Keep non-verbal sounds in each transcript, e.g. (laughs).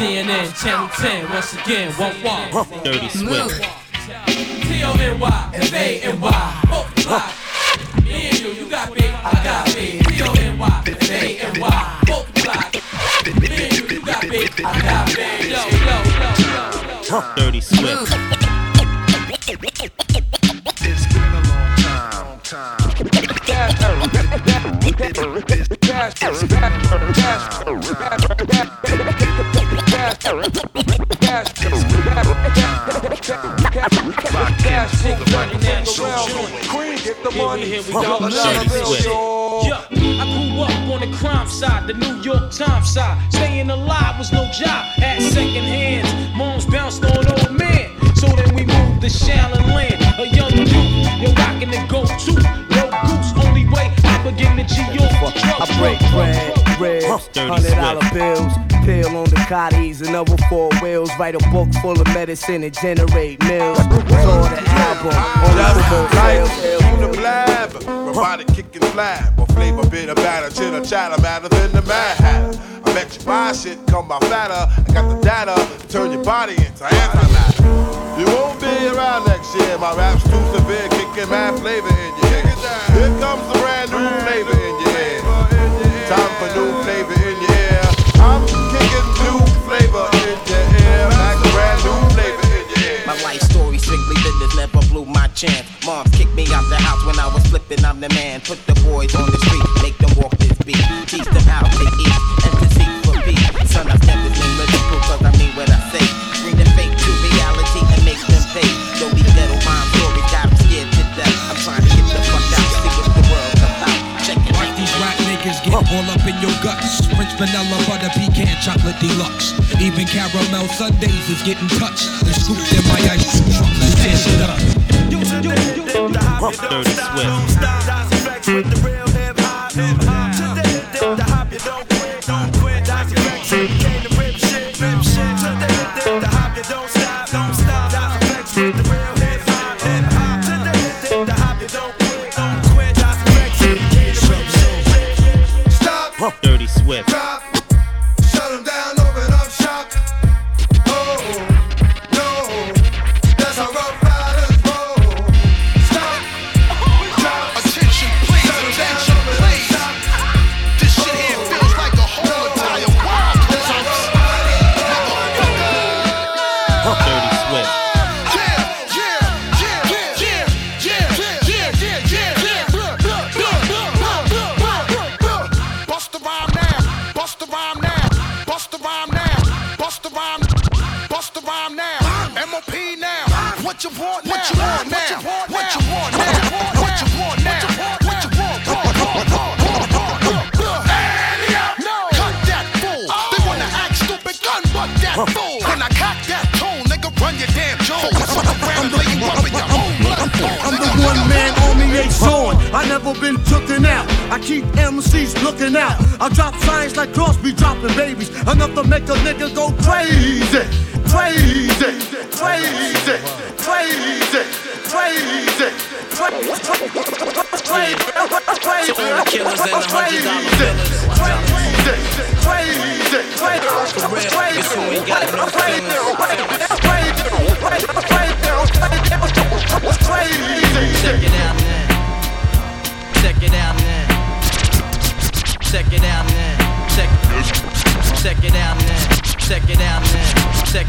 CNN, Channel 10, once again, one walk. Dirty Swift. T-O-N-Y, F-A-N-Y, multiply. Me and you, you got me, I got me. T-O-N-Y, F-A-N-Y, multiply. Me and you, you got me, I got me. Yo, yo, yo, yo. Dirty Swift. It's been a long time. Here we, here we go. Dirty Swift. Yeah, I grew up on the crime side, the New York Times side. Staying alive was no job, had second hands. Moms bounced on old man. So then we moved to Shaolin Land. A young youth, you're rocking the go-to. No goose, only way I begin to G the I break bread, ribs, Dirty hundred dollar bills, pill on the cotties another four wheels. Write a book full of medicine and generate mills. Saw the album on the Just promote like sales. on the blab, robotic kicking flab, or flavor bit of batter, chitter chatter, matter than the mad hatter. I bet you buy shit, come by fatter. I got the data, turn your body into antimatter. You won't be around next year. My rap's too severe, kicking mad flavor in your head. Here comes the brand new flavor in your head. Time for new flavor in your ear. I'm kicking new flavor in your ear. Like brand new flavor in your ear. My life story, strictly business, never blew my chance. Mom kicked me out the house when I was flipping, I'm the man. Put the boys on the street, make them walk this beat. Teach them how to eat and to seek for peace. Son, I step all up in your guts. French vanilla, butter, pecan, chocolate deluxe. Even caramel sundaes is getting touched and scooped in my ice truck. Let's tear shit up. Dirty Swift.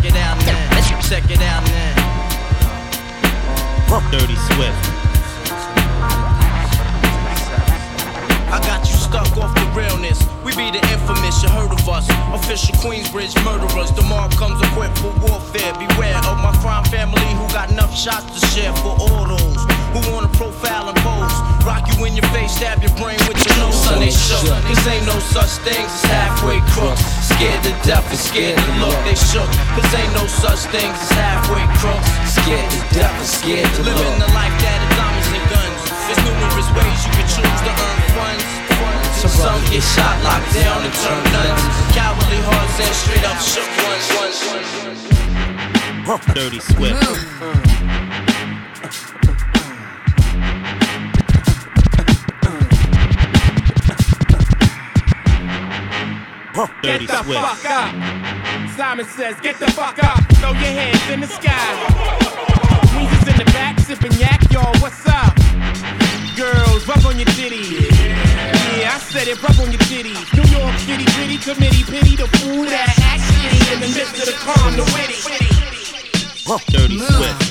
Check it out now. Check it out now. Dirty Swift. I got you stuck off the realness. We be the infamous, you heard of us. Official Queensbridge murderers. The mob comes equipped for warfare. Beware of my crime family who got enough shots to share for all those who wanna profile and pose. Rock you in your face, stab your brain with your nose, son, they shook. Cause ain't no such things as halfway crooks. Scared to death and scared to look, they shook. Cause ain't no such things as halfway crooks. Scared to death and scared to look. Living the life that is diamonds and guns. There's numerous ways you can choose to earn funds. Some get shot, locked down, and turn nuts. Cowardly hearts and straight up shook ones. ones. Dirty Swift. Mm. Dirty Get the Swift. fuck up. Simon says, get the fuck up. Throw your hands in the sky. Weezer's in the back, sipping yak, y'all. What's up? Girls, rub on your titties. Yeah, I said it, rub on your titties. New York City, gritty committee, pity the fool that act shitty in the midst of the calm, the witty. Dirty mm. Swift.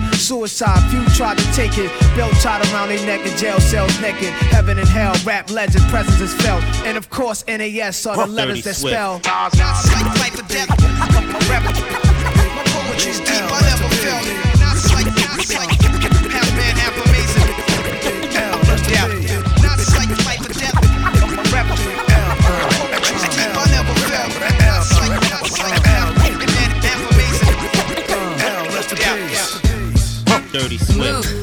Suicide, few tried to take it. Belt tied around their neck in jail cells naked. Heaven and hell, rap legend, presence is felt. And of course, NAS are the letters that Swift. spell. (laughs) yeah.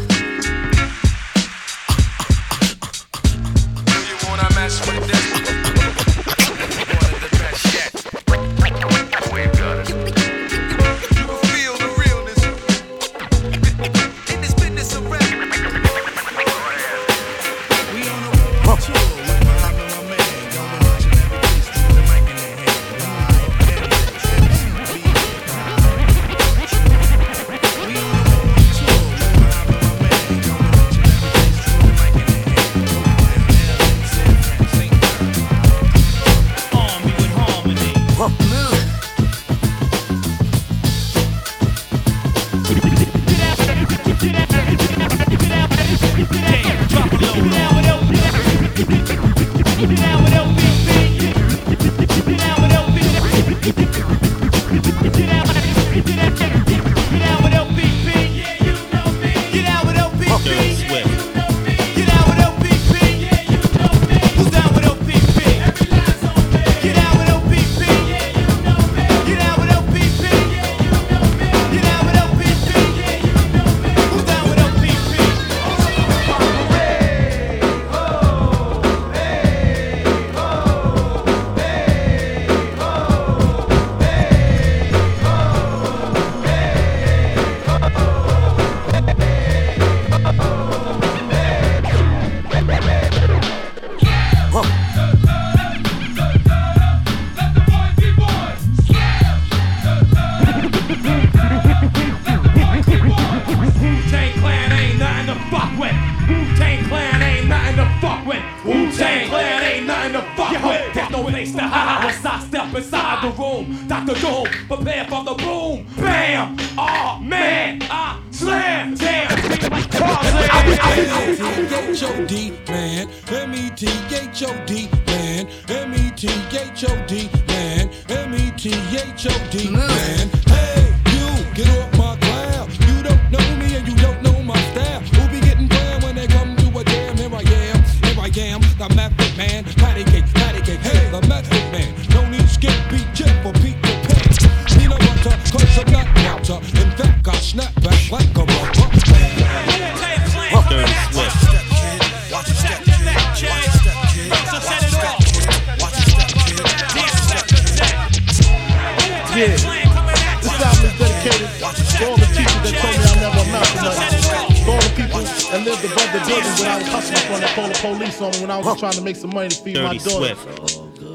Lived above the building when I was hustling from the call the police on me when I was just trying to make some money to feed my Dirty daughter. Swift.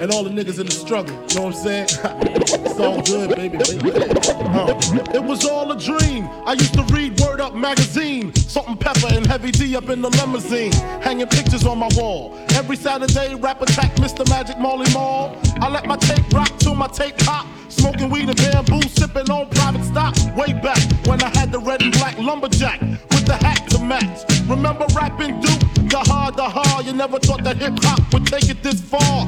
And all the niggas in the struggle, you know what I'm saying? (laughs) it's all good, baby. baby. Uh, it was all a dream. I used to read Word Up magazine, Salt-N-Pepa and Heavy D up in the limousine, hanging pictures on my wall. Every Saturday, rap attack Mr. Magic Marley Marl. I let my tape rock till my tape pop. Smoking weed and bamboo, sipping on private stock. Way back when I had the red and black lumberjack with the hat to match. Remember rapping Duke? The hard, the hard. You never thought that hip hop would take it this far.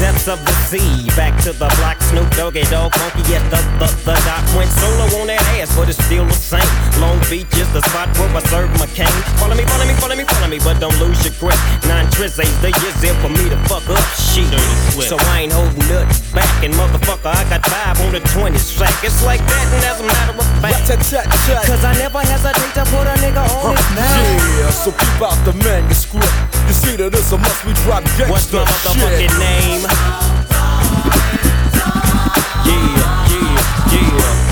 Depths of the sea, back to the block, Snoop Doggy Dogg, funky yes, the, the, the dot went solo on that ass, but it's still the same. Long Beach is the spot where I serve my cane. Follow me, follow me, follow me, follow me, but don't lose your grip. Nine tris ain't the years there for me to fuck up shit. So I ain't holding nothing back, and motherfucker, I got five on the 20 sack. It's like that, and as a matter of fact, cause I never hesitate to put a nigga on his map. Yeah, so keep out the manuscript. You see that it's a must we drop gangsta What's my motherfucking shit. name? Yeah, yeah, yeah.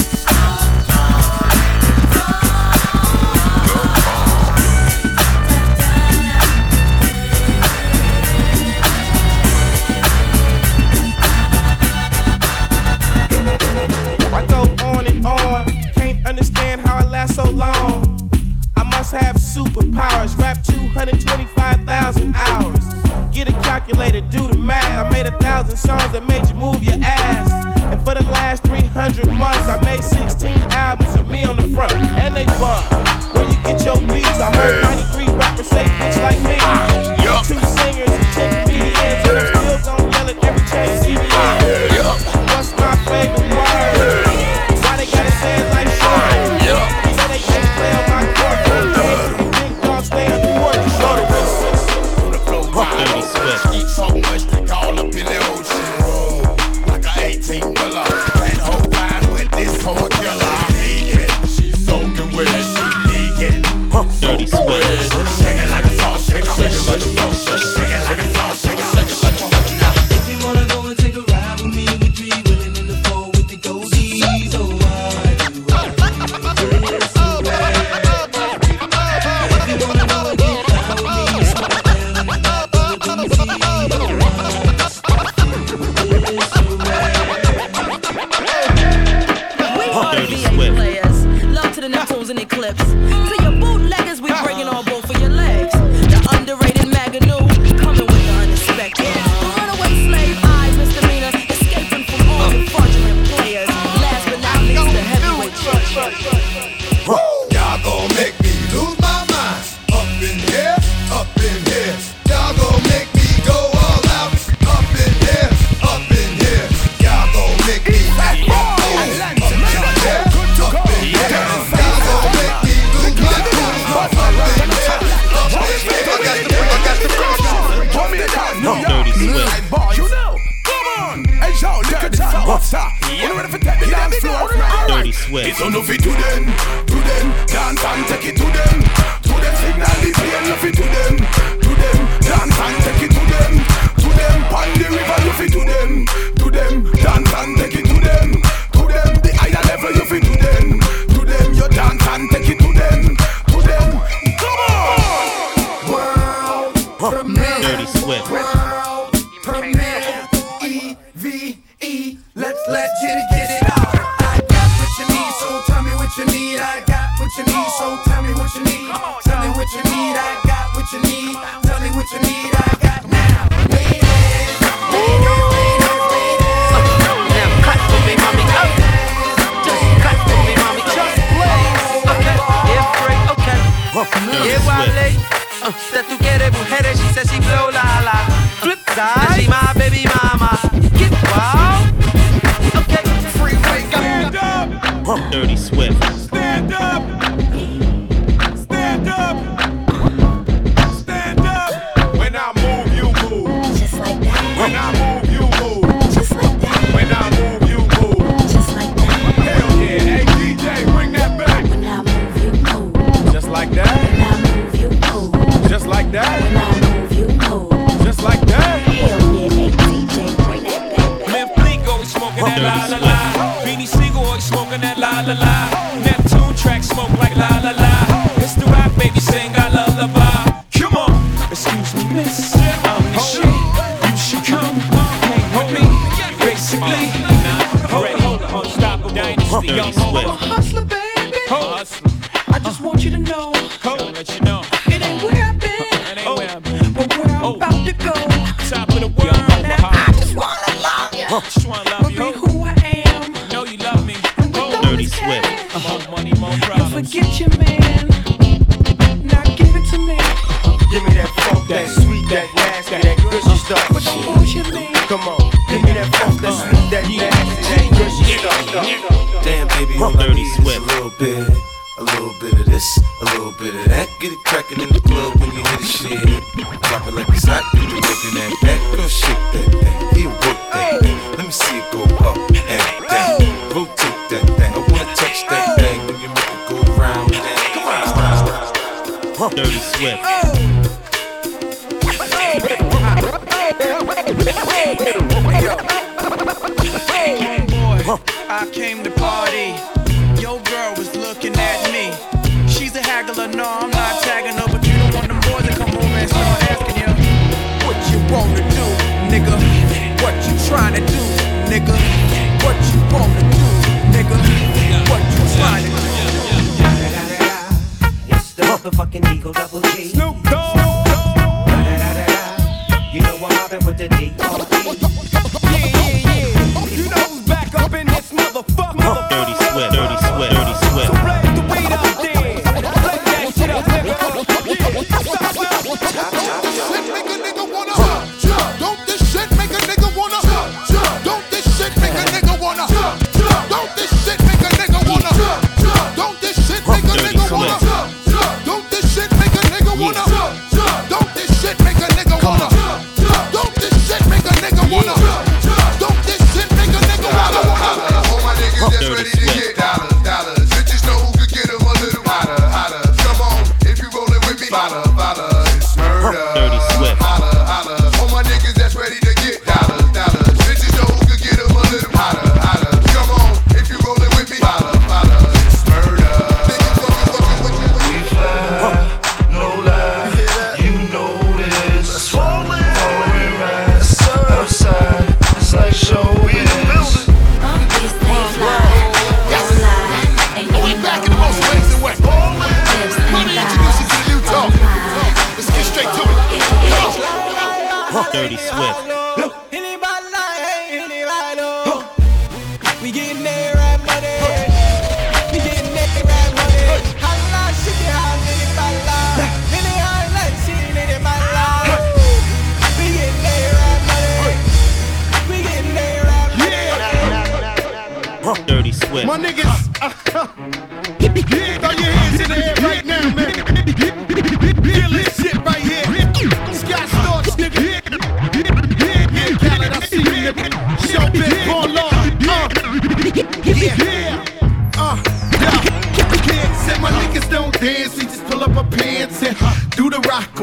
I go on and on, can't understand how I last so long. I must have superpowers, rap 225,000 hours. Get a calculator, do the math. I made a thousand songs that made you move your ass. And for the last 300 months, I made 16 albums with me on the front, and they bump. Where you get your beats? I heard 93 rappers say bitch like me. Two singers and 10 comedians, and I'm still gon' yell at every chain see me. What's my favorite word? always. Llego a. Uh, tú quieres mujeres, la la. Flip my baby mama. Get. Okay, freeway, stand up. Huh. Dirty Swift. Stand up. Stand up. Stand up. When I move, you move. Just like that. When I move. dirty sweat. bit. A little bit of this, a little bit of that. Get it crackin' in the club when you hear the shit. Drop it like it's hot, get you working that back. Girl, shake that thing, he work that thing. Let me see it go up and down. Rotate that thing, I wanna touch that thing when you make it go round. Come on, Dirty sweat. nunca poder Dirty Swift. My niggas. yeah,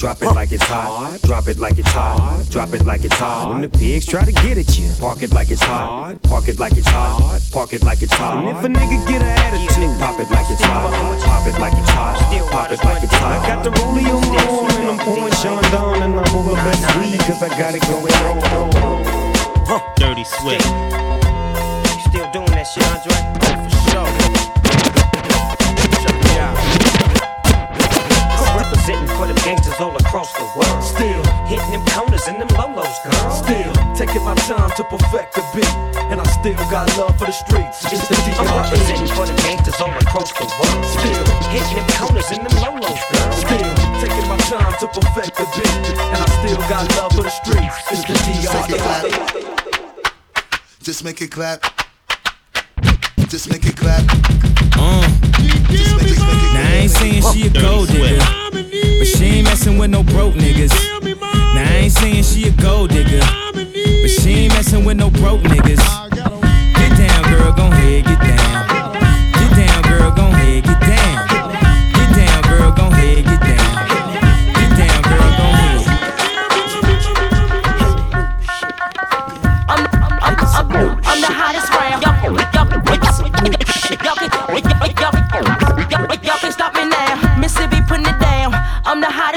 Drop it like it's hot. Drop it like it's hot. Drop it like it's hot. When the pigs try to get at you, park it like it's hot. Park it like it's hot. Park it like it's hot. And if a nigga get an attitude, pop it like it's hot. Pop it like it's hot. Pop it like it's hot. I got the rollie on my arm and I'm pouring Chandon down and I'm over best weed cause I got it going on. Dirty Swift. All across the world. Still hitting them corners and them lolos, girl. Still taking my time to perfect the beat, and I still got love for the streets. It's the I'm representing for the gangsters all across the world. Still hitting them corners and them lolos, girl. Still taking my time to perfect the beat, and I still got love for the streets. It's the DR. Just make it clap. Just make it clap. Uh. Now I ain't saying she a gold digger, but she ain't messing with no broke niggas. Now I ain't saying she a gold digger, but she ain't messing with no broke niggas. Get down, girl, gon' ahead, get down.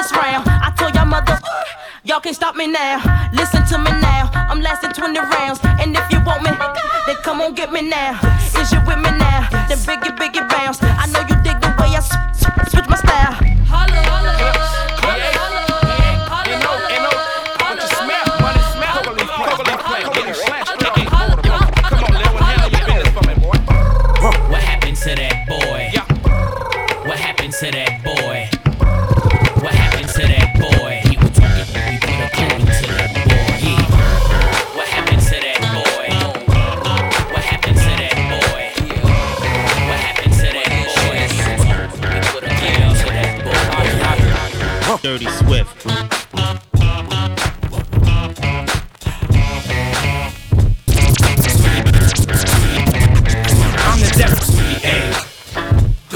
Hottest round. I told y'all mother, y'all can't stop me now. Listen to me now. I'm lasting 20 rounds. And if you want me, then come on get me now. Is you with me now? Then biggie, biggie bounce. I know you dig the way I s-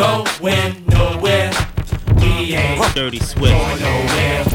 going nowhere. We ain't Dirty Swift. going nowhere.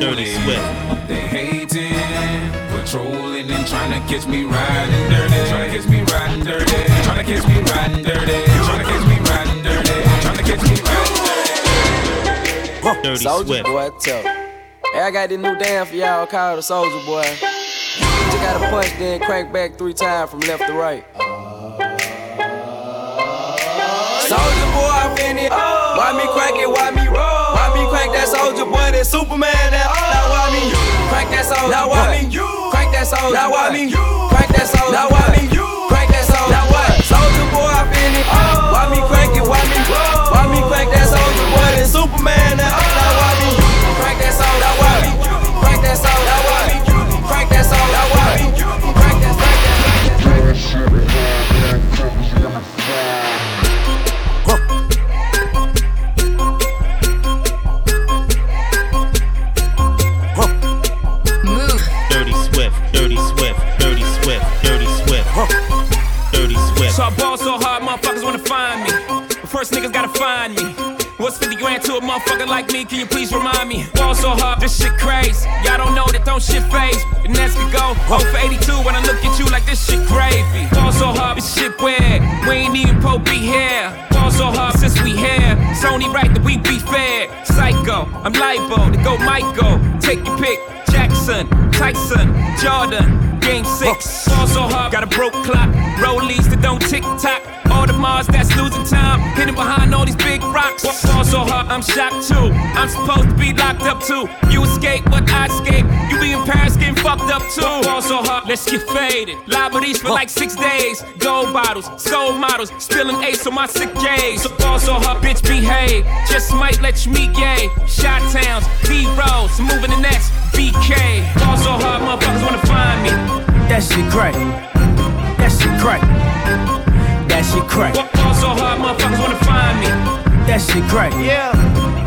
Dirty sweat. They hating, patrolling and trying to catch me riding dirty. Trying to catch me riding dirty. Trying to catch me riding dirty. Trying to catch me riding dirty. Trying to catch me riding dirty. Dirty Soulja boy, tell. Hey, I got this new dance for y'all called the Soulja Boy. You gotta punch, then crank back three times from left to right. Soulja boy, I'm in it. Why me crank it? Why me roll? Crank that Soulja, boy, that Superman. That oh. Now why me? Crank that Soulja. Now why me you? Crank that Soulja. Now why me you? Crank that Soulja. Now why me you? Crank that Soulja. Now what? Soulja boy, I feel it. Oh. Why me crank it? Why me? Oh. Why me crank that Soulja, boy, that Superman. That oh. Now why me? Crank that Soulja. Now why me? Crank that Soulja. Now why First niggas gotta find me. What's 50 grand to a motherfucker like me? Can you please remind me? Ball so hard, this shit crazy. Y'all don't know that don't shit phase. And as we go, 0 for 82 when I look at you like this shit gravy. Ball so hard, this shit weird. We ain't even po be here. Ball so hard since we here. It's only right that we be fair. Psycho, I'm libo to go Michael. Take your pick. Jackson, Tyson, Jordan, Game 6. Ball so hard, got a broke clock. Rollies that don't tick tock. All the Mars that's losing time. Hidden behind all these big rocks. Ball so hard, I'm shocked too. I'm supposed to be locked up too. You escape, but I escape. You be in Paris getting fucked up too. Ball so hard, let's get faded. Liberties for like six days. Gold bottles, soul models, spilling ace on my sick days. So ball so hard, bitch behave. Just might let you meet gay. Shot towns, B rolls, moving the next BK. Ball so hard, motherfuckers wanna find me. That shit crack. That shit crack. That shit crack. Ball so hard, motherfuckers wanna find me. That shit crack. Yeah.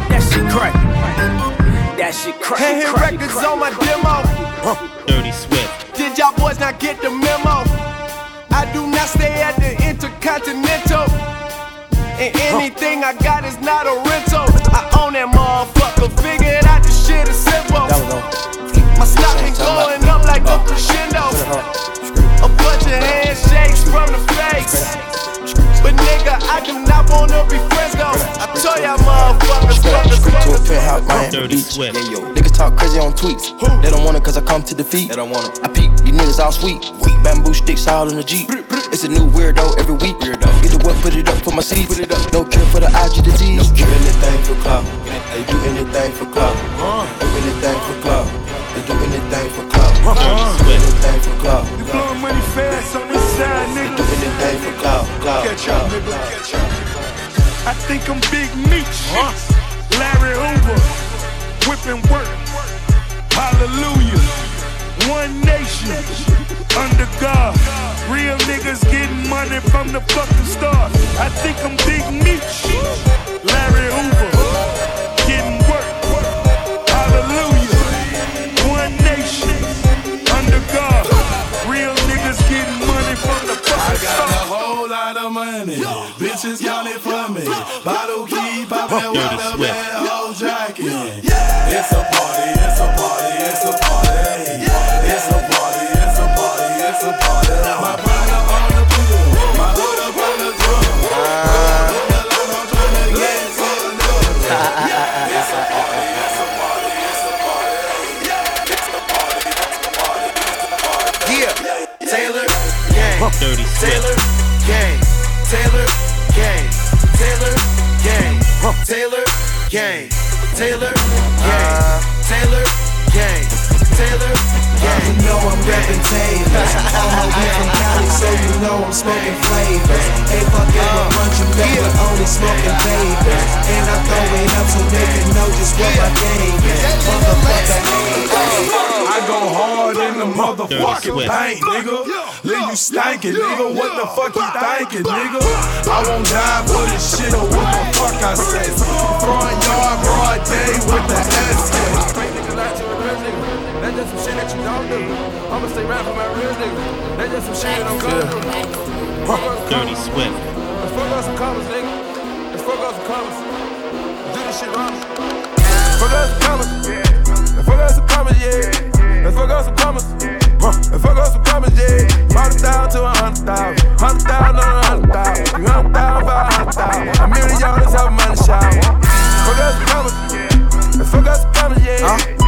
That shit crack. That shit crack. Can't hit crack, records crack. on my demo. Dirty Swift. Did y'all boys not get the memo? I do not stay at the Intercontinental. And anything I got is not a rental. I own that motherfucker. Figured out the shit is simple. My stock been going up like a crescendo. A bunch of handshakes from the face. But nigga, I do not wanna be friends though. I told y'all motherfuckers, fuckers, to a fuckers. penthouse, Miami Dirty Beach. Swift. Yeah, yo. Niggas talk crazy on tweets. They don't want it cause I come to defeat. They don't want it. I peep, these niggas all sweet. Bamboo sticks all in the Jeep. It's a new weirdo every week. Weirdo. Get the what, put it up for my seeds. Put it up. No care for the IG disease. Do anything for club. They do anything for clout. Do anything for club. They do anything for clout. Do anything for clout. Uh. You blowing money fast on this side, nigga. Do anything for clout. Clout. Catch up, nigga. Catch up. I think I'm Big Meech. Larry Hoover. Whipping work. Hallelujah. One nation. Under God. Real niggas getting money from the fucking start. I think I'm Big Meech. Larry Hoover. Money. Bitches count it for me. Bottle key poppin', Dirty water Swift. man, whole jacket. It's a party, it's a party, it's a party. It's a party, it's a party, it's a party. My partner on the pool, my hood up on the drum. I'm tryna get so low. It's a party, it's a party, it's a party. It's a party, it's a party, it's a party. Yeah. Taylor, gang. Dirty Taylor, gang. Taylor, gang. Taylor, gang. Taylor, gang. Taylor, gang. Uh. Taylor, gang. Taylor, gang. You know I'm reppin' Taylors. All my way from Cali, so you know I'm smoking flavors. Ain't fucking a bunch of men, but only smoking vapors. And I throw it up so they can know just what my game is. Motherfucker, haters. I go hard in the motherfucking paint, nigga. Leave you stankin', nigga. What the fuck you thinking, nigga? I won't die for this shit or what the fuck I say. Front yard, broad day with the SK. That's just some shit that you don't do. I'ma stay rap for my real niggas. That's just some shit that I'm gonna do. Dirty Swift. Let's fuck up some commas, nigga. Let's fuck up some commas. Let's do this shit wrong. Fuck up some commas. Let's fuck up some commas, yeah. Let's fuck up some commas. Let's fuck up some commas, yeah. Brought it down to a hundred thousand. Hundred thousand on a hundred thousand. You hundred thousand for a hundred thousand. A million y'all, let's have a money shower. Fuck up some commas. Let's fuck up some commas, yeah.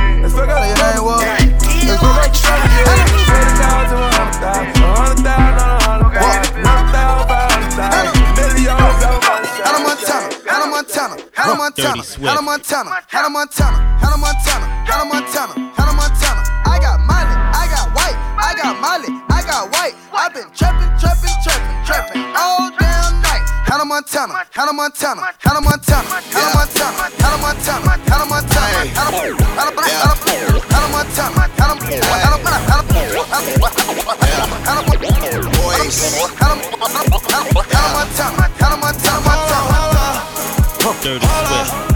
Montana, Montana, Montana, Montana, Montana, Montana, Montana. I got money, I got white, I got Molly, I got white. I've been trappin', trappin', trappin', trapping. Hannah Montana, Hannah Montana, Hannah Montana, Hannah Montana, Hannah Montana, Hannah Montana, Hannah Montana, Hannah Montana, Hannah Montana, Hannah Montana, Hannah Montana, Montana, Montana. Dirty Swift.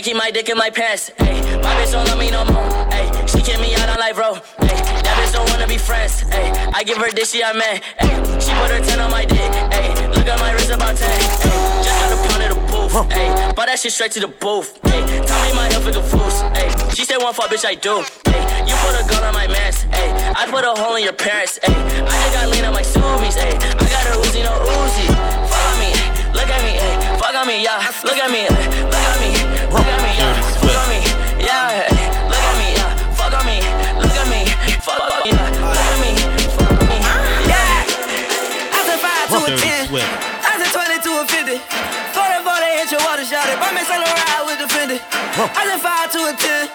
Can't keep my dick in my pants. Ayy, my bitch don't love me no more. Ayy, she kick me out on life, bro. Ayy, that bitch don't wanna be friends. Ayy, I give her dick, she a man. Ayy, she put her 10 on my dick. Ayy, look at my wrist about 10. Ayy, just got a pound of the booth. Ayy, bought that shit straight to the booth. Ayy, tell me my health is a fool's. Ayy, she said one fuck, bitch, I do. Ayy, you put a gun on my mans. Ayy, I put a hole in your parents. Ayy, I just got lean on my Subies. I said five to a ten.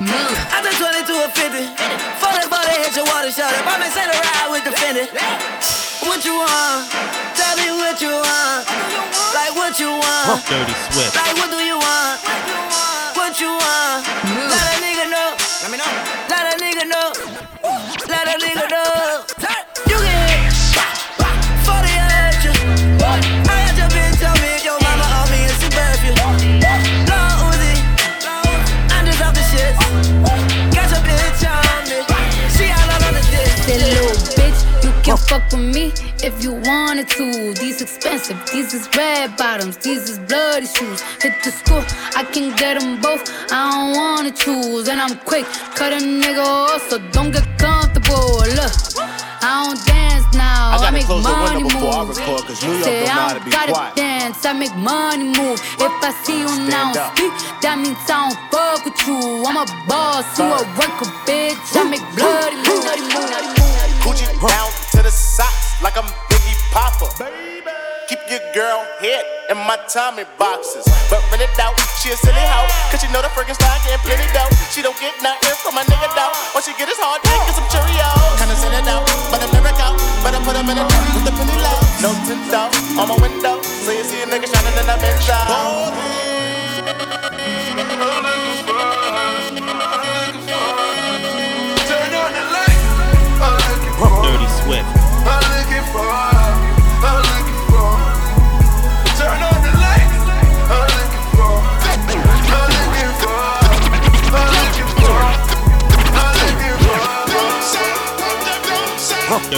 I said twenty to a fifty. Forty four they hit your water shot it. Buy me Saint Laurent with the Fendi. What you want? Tell me what you want. Like what you want. Dirty Swift. Like what do you want? What you want? Let a nigga know. Let me know. Let a nigga know. Let a nigga know. You can fuck with me if you wanted to. These expensive, these is red bottoms, these is bloody shoes. Hit the school, I can get them both. I don't wanna choose, and I'm quick, cut a nigga off, so don't get comfortable. Look, I don't dance now, I gotta make money I move. Say don't know how I don't gotta quiet. dance, I make money move. If I see you now Stand up. speak, that means I don't fuck with you. I'm a boss, you a worker, bitch. I make bloody move. Gucci down to the socks like I'm Biggie Papa. Keep your girl head in my Tommy boxes. But rent it out, she a silly hoe. Cause she know the freaking style getting plenty dough. She don't get nothing from my nigga though. All she get is hard dick and some Cheerios. Kinda send it out, but I a miracle. Better put him in a trunk with the penny low. No tint out on my window. So you see a nigga shining in a Benz Turn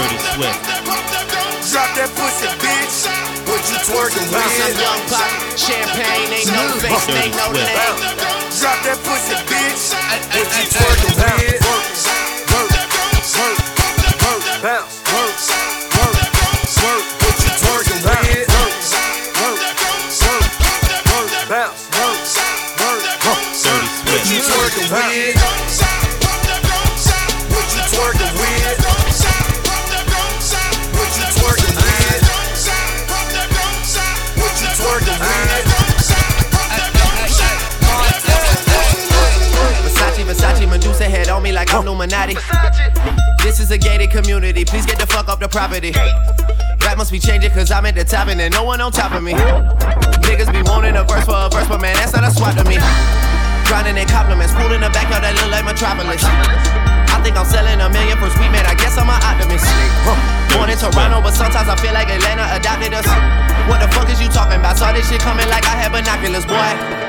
Dirty Swift. Drop that pussy, bitch. What you twerking with? Some young pop, champagne, ain't no face, ain't no name. Drop that pussy, bitch. What you twerking with? Work, work, work, work, bounce, like I'm Illuminati. This is a gated community, please get the fuck off the property. Rap must be changing cause I'm at the top and there's no one on top of me. Niggas be wanting a verse for a verse, but man, that's not a swap to me. Grinding in compliments, pool in the backyard that look like Metropolis. I think I'm selling a million for sweet man, I guess I'm an optimist. Born in Toronto, but sometimes I feel like Atlanta adopted us. What the fuck is you talking about? Saw this shit coming like I had binoculars, boy.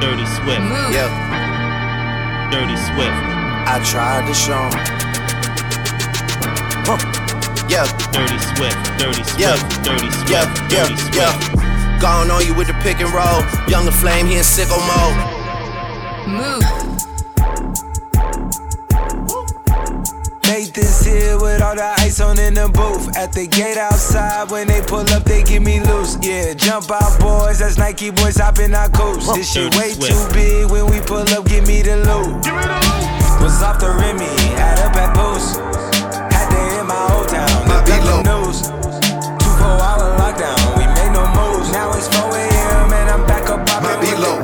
Dirty Swift. Yeah, Dirty Swift. I tried to show him. Yeah, Dirty Swift. Dirty Swift. Yeah. Dirty Swift. yeah, yeah, Dirty Swift. yeah. Gone on you with the pick and roll. Young La Flame, he in sicko mode. Move. Made this here with all the ice on in the booth. At the gate outside, when they pull up, they give me loose. Yeah, jump out, boys. That's Nike boys hopping our coast. This shit Dirty way too big. When we pull up, give me the loot. Was off the Remy, add up at Boost. Had to hit my old town. My the news. Two four hour lockdown. We made no moves. Now it's 4 a.m. and I'm back up. My below.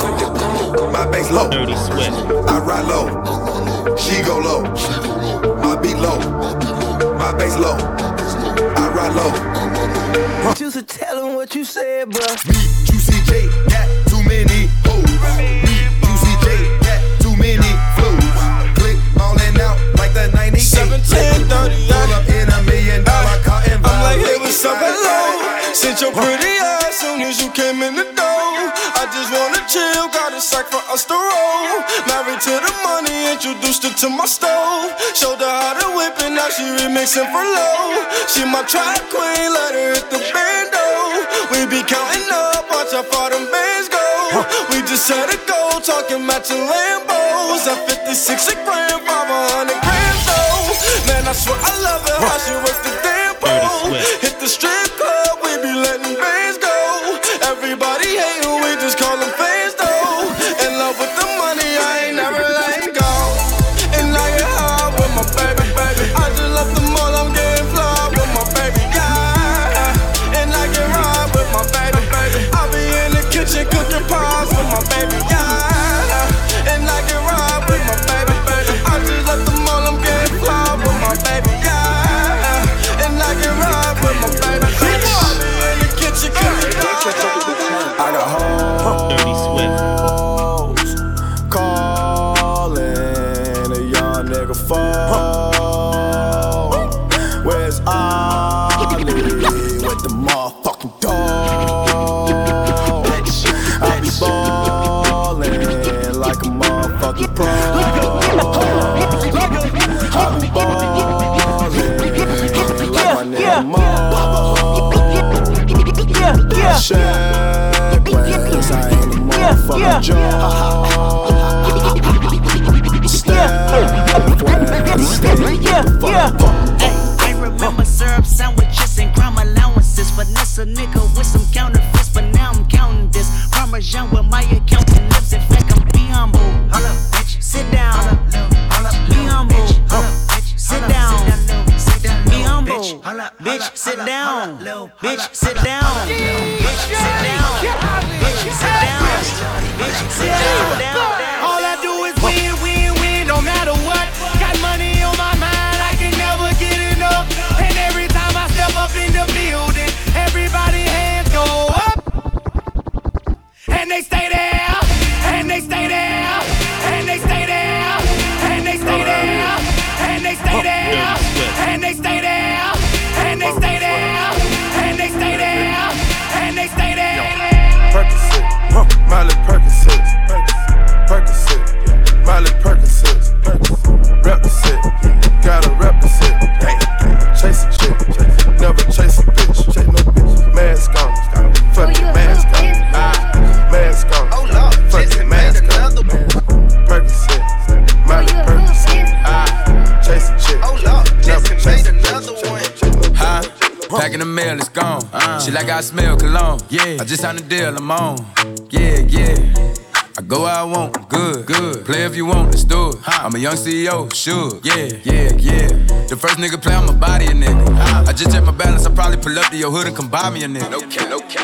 My My bass low. Dirty Swift. I ride low. She go low. My beat low. My bass low. I ride low. You should tell him what you said, bruh. Me, Juicy J, got too many hoes. Me, Juicy J, got too many flows. Click on and out like the 98. 1730, Pull up in a million dollar car and I'm like, hey, violate. what's up, hello? Sent your pretty ass soon as you came in the door. I just wanna chill, got a sack for us to roll. Married to the money, introduced her to my stove. Showed her how to whip it, now she remixing for low. She my track queen, let her hit the bando. We be counting up, watch how far them bands go. We just set a goal, talking matching Lambos. At 56 a gram, 500 grams though. Man, I swear I love it, how she work the damn I smell cologne. Yeah. I just signed a deal, I'm on. Yeah, yeah. I go where I want, good, good. Play if you want, let's do it. I'm a young CEO, sure. Yeah, yeah, yeah. The first nigga play, I'ma body a nigga. I just check my balance, I probably pull up to your hood and come buy me a nigga. No cap,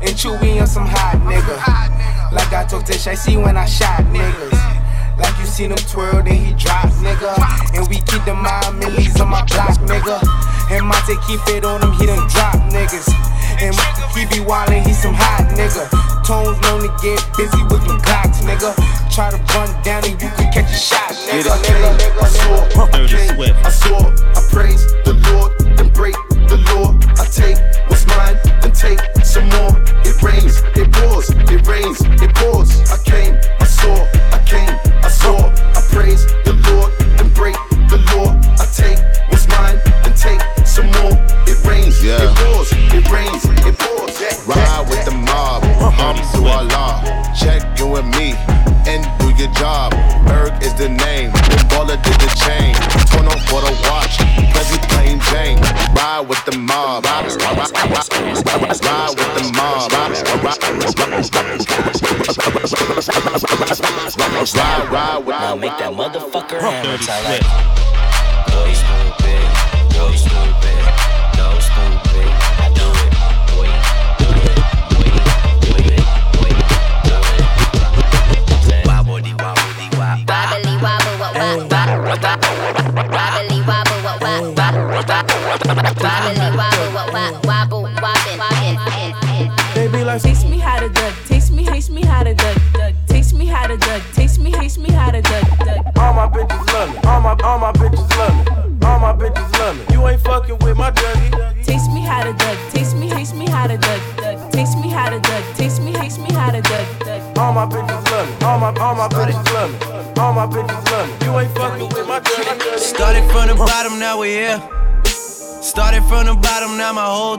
And Chewy on some hot nigga. Like I told Tish, I see when I shot niggas. Like you seen him twirl, then he drop, nigga. And we keep the mind millies on my block, nigga. And Monte keep it on him, he done drop niggas. And he be wildin', he some hot nigga. Tones known to get busy with them clocks, nigga. Try to run down and you can catch a shot, nigga. nigga, nigga, I saw, I I saw, I praise the Lord, then break the law. I take what's mine, then take some more. It rains, it pours, it rains, it pours. I came, I saw, I came, I saw. I praise the Lord, then break the law. I take what's mine, then take some more. It rains, Yeah. it pours, it rains, it pours. Ride with the mob, hum through Allah. Check you and me, and do your job. Berg is the name, baller did the chain. Turn on for the watch, Prezi plain Jane. Ride with the mob, ride, ride, ride, ride, ride with the mob. Ride, ride Now make that motherfucker hammer Dirty time like Swift. Go stupid, go stupid,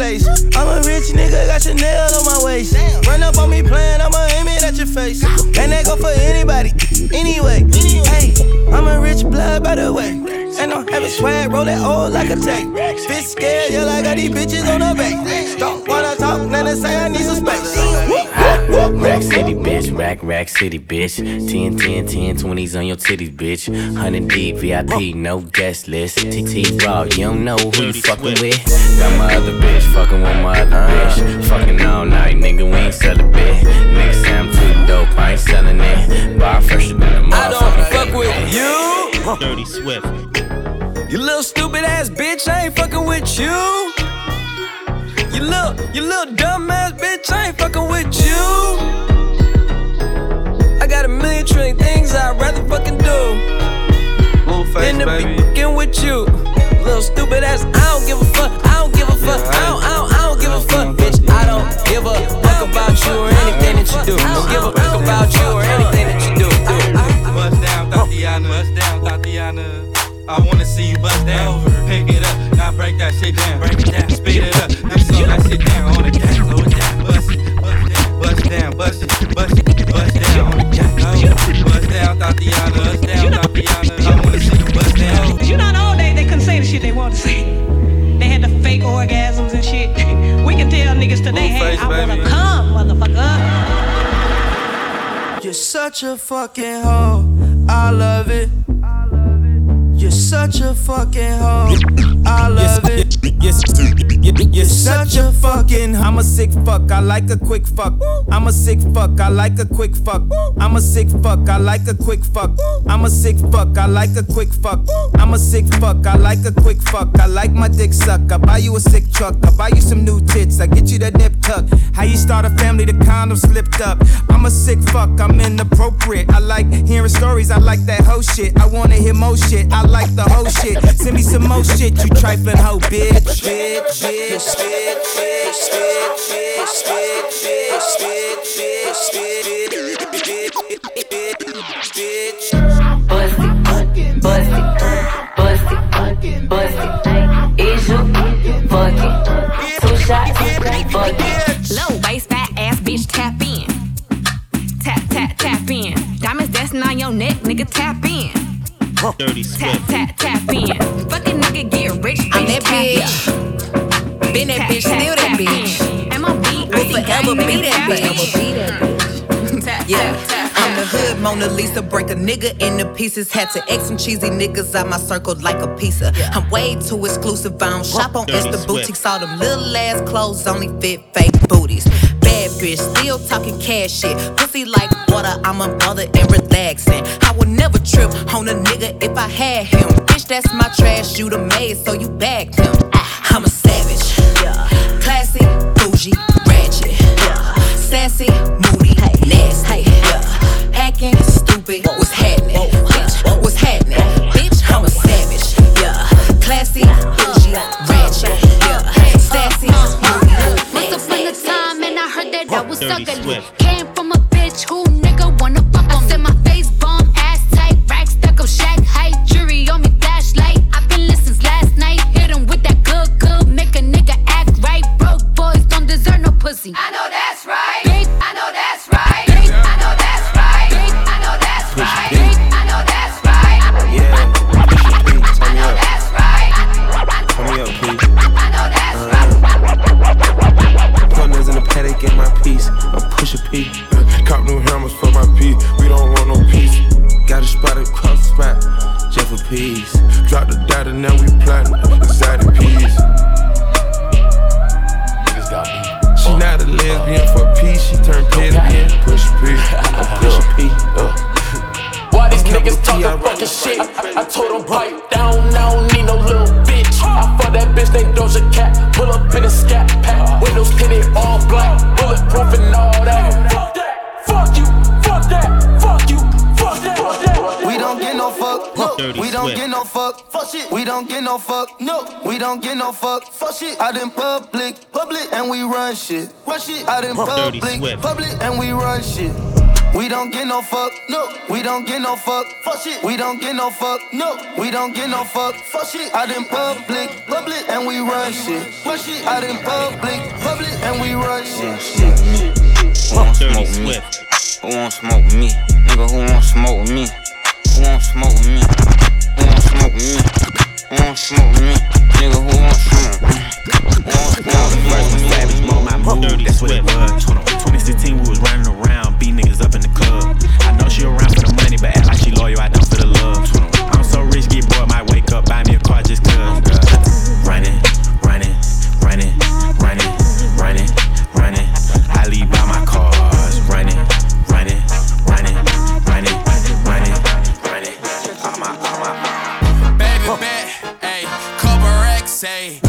Place. I'm a rich nigga, got Chanel on my waist. Run up on me playing, I'ma aim it at your face. And that go for anybody, anyway. Hey, I'm a rich blood by the way. And I'm having swag, roll that old like a tank. Bitch scared, yeah, like I got these bitches on the back. Don't wanna talk, now say I need some space. Rack City, bitch. Rack, rack city, bitch. 10, 10, 10, 20s on your titties, bitch. 100 deep, VIP, no guest list. TT Raw, you don't know who you fucking with. Got my other bitch, fucking with my other bitch. Fucking all night, nigga, we ain't sell a bit. Next time, I'm too dope, I ain't selling it. Bar fresher than a motherfucker. I don't fuck with you. Dirty Swift. You little stupid ass bitch, I ain't fucking with you. You little, you little dumb ass bitch, I ain't fucking with you. I got a million trillion things I'd rather fucking do. Than to be fucking with you. Little stupid ass, I don't give a fuck, I don't give a fuck, I don't, I don't, I don't give a fuck, bitch. I don't give a fuck about you or anything that you do. I don't give a fuck about you or anything that you do. do. Bust down, Thotiana. Bust down, Thotiana. I wanna see you bust down. Pick it up, now break that shit down. Break it down, speed it up. Then slow that shit down on the gas, slow it down. Bust it, bust down, bust it, bust it, bust down on the gas. Oh, bust down, Thotiana. Bust down, Thotiana. I wanna see you bust down. You know, in the old days they couldn't say the shit they wanted to say. They had the fake orgasms and shit. (laughs) We can tell niggas today, hey, I wanna come, motherfucker. You're such a fucking hoe. I love it. You're such a fucking hoe. I love it. Yes, you're such a fucking. I'm a sick fuck. I like a quick fuck. I'm a sick fuck. I like a quick fuck. I'm a sick fuck. I like a quick fuck. I'm a sick fuck. I like a quick fuck. I'm a sick fuck. I like a quick fuck. I like my dick suck. I buy you a sick truck. I buy you some new tits. I get you that nip tuck. How you start a family? The condom slipped up. I'm a sick fuck. I'm inappropriate. I like hearing stories. I like that whole shit. I wanna hear more shit. I like the whole shit. Send me some more shit, you trifling hoe, bitch. Bitch, bitch, bitch, bitch, bitch, bitch, Pussy, pussy, pussy, Dirty Tap, Swift. tap, tap in. Fucking nigga get rich, I'm bitch, that bitch. in. Been that bitch, tap, still that tap bitch. in. MLB, Will icy forever gang, be nigga, that bitch. in. (laughs) Tap, Yeah, tap, tap, I'm the hood Mona Lisa. Break a nigga into pieces. Had to X some cheesy niggas out my circle like a pizza. I'm way too exclusive. I don't shop on Dirty Insta Swift. boutiques. All them little ass clothes only fit fake booties. Bad bitch, still talking cash shit. Pussy like water, I'm unbothered and relaxing. I would never trip on a nigga if I had him. Bitch, that's my trash. You the maid, so you bagged him. I'm a savage. Classy, bougie, ratchet. Sassy, moody, nasty. Acting stupid, what's happening? Bitch, what's happening? Bitch, I'm a savage. Yeah. Classy, bougie, ratchet. Yeah. Sassy, moody, Once upon a time, and I heard that I was Dirty ugly. Swift. Came from a bitch who we plotting. Peas. Niggas got me. She not a lesbian for peace. She turned lesbian. Push P. Push P. Uh. (laughs) Why these niggas talking fucking shit? I, I told them pipe down, I don't need no little bitch. I fuck that bitch named Doja Cat, pull up in a scat pack, windows tinted all black, bulletproof and all that, no fuck. No. Dirty We don't Swift. get no fuck. Fuck shit. We don't get no fuck. No. We don't get no fuck. Fuck shit. Out in public. Public. And we run shit. Run shit. Out in public. Public. And we run shit. We don't get no fuck. No. We don't get no fuck. Fuck shit. We don't get no fuck. No. We don't get no fuck. Fuck shit. Out in public. Public. And we run shit. Run shit. Out in public. Public. And we run shit. Who won't Dirty smoke me? Who won't smoke me? Nigga, who won't smoke with me? Who won't smoke with me? Who won't smoke with me? Who won't smoke with me? Nigga, who won't smoke? Who won't smoke with me? Savage mode, my move. Dirty That's what it was. 2016, we was running around, beat niggas up in the club. I know she around for the money, but act like she loyal, I don't for the love. I'm so rich, get bored, might wake up, buy me a car just cause. Racks,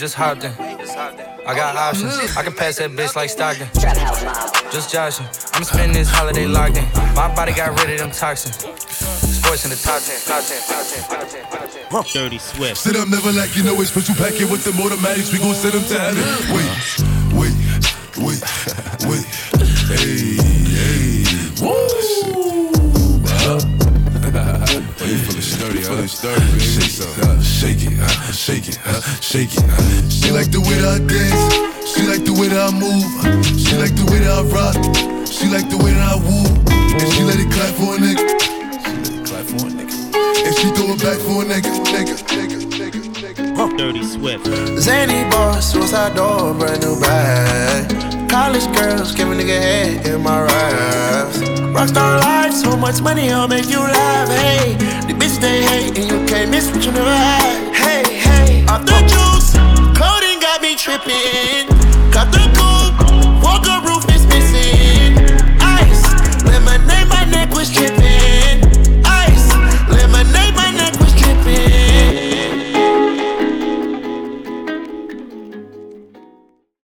just hopped in. I got options. I can pass that bitch like Stockton. Just joshing. I'm spending this holiday locked in. My body got rid of them toxins. Sports in the top 10, top 10, top 10, top 10, top 10. Dirty Swift. Sit up, never like you know it's special packet with the automatics. We gon' send them to heaven. Wait, wait, wait, wait. Hey, hey. Woo! Oh, you feeling sturdy, huh? sturdy, shake it. She like the way that I dance. She like the way that I move. She like the way that I rock. She like the way that I woo. And she let it clap for a nigga. She let it clap for a nigga. And she throw it back for a nigga, nigga, nigga, nigga, nigga. Dirty Swift. Zany boss, suicide door, brand new bag. College girls, give a nigga head in my raps. Rockstar life, so much money, I'll make you laugh. Hey, the bitch they hate, and you can't miss what you never had off the juice. Coding got me tripping.